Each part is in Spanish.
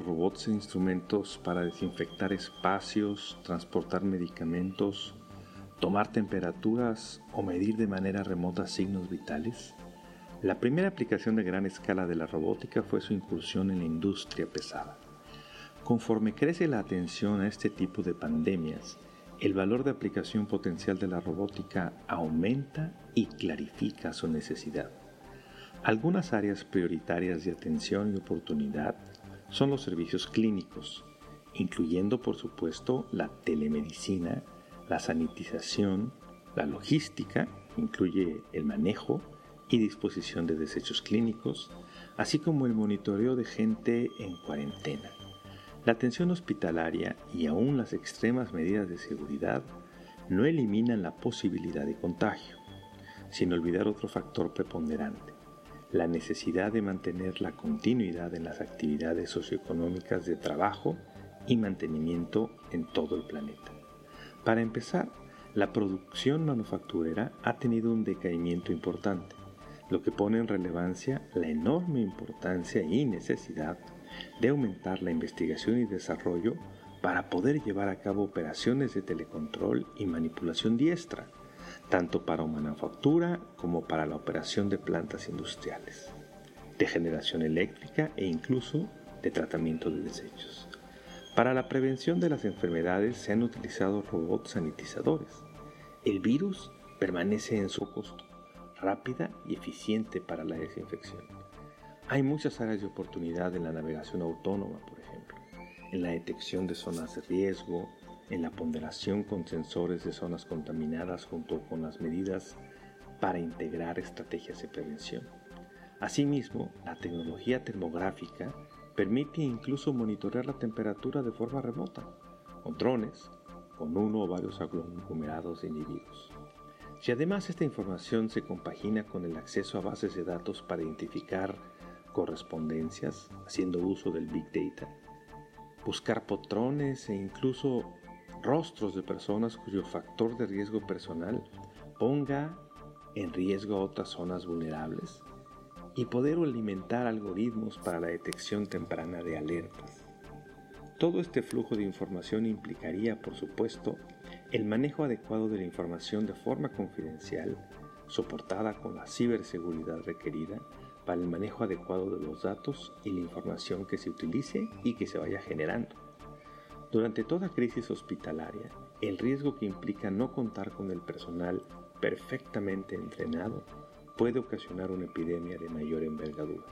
¿Pueden los robots ser instrumentos para desinfectar espacios, transportar medicamentos, tomar temperaturas o medir de manera remota signos vitales? La primera aplicación de gran escala de la robótica fue su incursión en la industria pesada. Conforme crece la atención a este tipo de pandemias, el valor de aplicación potencial de la robótica aumenta y clarifica su necesidad. Algunas áreas prioritarias de atención y oportunidad son los servicios clínicos, incluyendo por supuesto la telemedicina, la sanitización, la logística, incluye el manejo, y disposición de desechos clínicos, así como el monitoreo de gente en cuarentena. La atención hospitalaria y aún las extremas medidas de seguridad no eliminan la posibilidad de contagio, sin olvidar otro factor preponderante, la necesidad de mantener la continuidad en las actividades socioeconómicas de trabajo y mantenimiento en todo el planeta. Para empezar, la producción manufacturera ha tenido un decaimiento importante, lo que pone en relevancia la enorme importancia y necesidad de aumentar la investigación y desarrollo para poder llevar a cabo operaciones de telecontrol y manipulación diestra, tanto para manufactura como para la operación de plantas industriales, de generación eléctrica e incluso de tratamiento de desechos. Para la prevención de las enfermedades se han utilizado robots sanitizadores. El virus permanece en su costo rápida y eficiente para la desinfección. Hay muchas áreas de oportunidad en la navegación autónoma, por ejemplo, en la detección de zonas de riesgo, en la ponderación con sensores de zonas contaminadas junto con las medidas para integrar estrategias de prevención. Asimismo, la tecnología termográfica permite incluso monitorear la temperatura de forma remota, con drones, con uno o varios aglomerados de individuos. Si además esta información se compagina con el acceso a bases de datos para identificar correspondencias, haciendo uso del Big Data, buscar patrones e incluso rostros de personas cuyo factor de riesgo personal ponga en riesgo a otras zonas vulnerables y poder alimentar algoritmos para la detección temprana de alertas. Todo este flujo de información implicaría, por supuesto, el manejo adecuado de la información de forma confidencial, soportada con la ciberseguridad requerida para el manejo adecuado de los datos y la información que se utilice y que se vaya generando. Durante toda crisis hospitalaria, el riesgo que implica no contar con el personal perfectamente entrenado puede ocasionar una epidemia de mayor envergadura.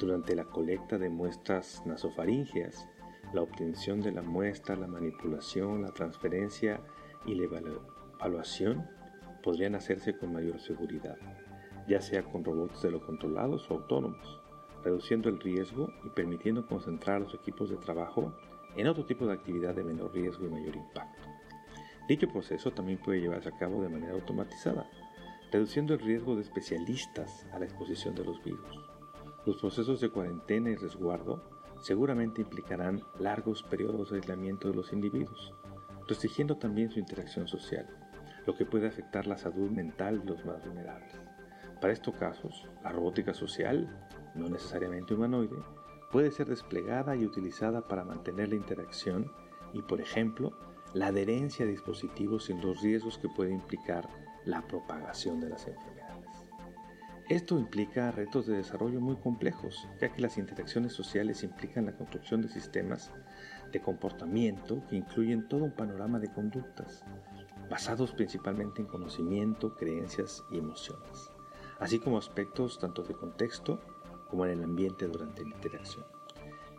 Durante la colecta de muestras nasofaringeas, la obtención de la muestra, la manipulación, la transferencia y la evaluación podrían hacerse con mayor seguridad, ya sea con robots de lo controlados o autónomos, reduciendo el riesgo y permitiendo concentrar los equipos de trabajo en otro tipo de actividad de menor riesgo y mayor impacto. Dicho proceso también puede llevarse a cabo de manera automatizada, reduciendo el riesgo de especialistas a la exposición de los virus. Los procesos de cuarentena y resguardo seguramente implicarán largos periodos de aislamiento de los individuos, restringiendo también su interacción social, lo que puede afectar la salud mental de los más vulnerables. Para estos casos, la robótica social, no necesariamente humanoide, puede ser desplegada y utilizada para mantener la interacción y, por ejemplo, la adherencia a dispositivos sin los riesgos que puede implicar la propagación de las enfermedades. Esto implica retos de desarrollo muy complejos, ya que las interacciones sociales implican la construcción de sistemas de comportamiento que incluyen todo un panorama de conductas, basados principalmente en conocimiento, creencias y emociones, así como aspectos tanto de contexto como en el ambiente durante la interacción.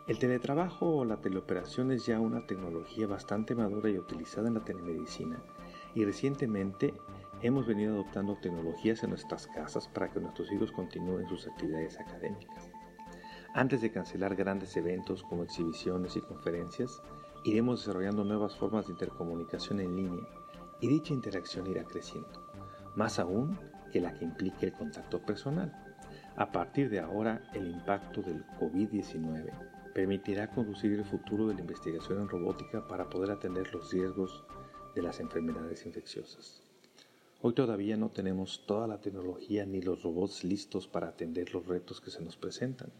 El teletrabajo o la teleoperación es ya una tecnología bastante madura y utilizada en la telemedicina y recientemente hemos venido adoptando tecnologías en nuestras casas para que nuestros hijos continúen sus actividades académicas. Antes de cancelar grandes eventos como exhibiciones y conferencias, iremos desarrollando nuevas formas de intercomunicación en línea y dicha interacción irá creciendo, más aún que la que implique el contacto personal. A partir de ahora, el impacto del COVID-19 permitirá conducir el futuro de la investigación en robótica para poder atender los riesgos de las enfermedades infecciosas. Hoy todavía no tenemos toda la tecnología ni los robots listos para atender los retos que se nos presentan.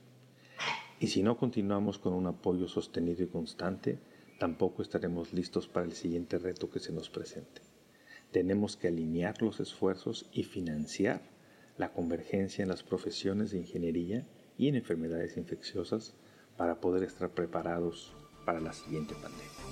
Y si no continuamos con un apoyo sostenido y constante, tampoco estaremos listos para el siguiente reto que se nos presente. Tenemos que alinear los esfuerzos y financiar la convergencia en las profesiones de ingeniería y en enfermedades infecciosas para poder estar preparados para la siguiente pandemia.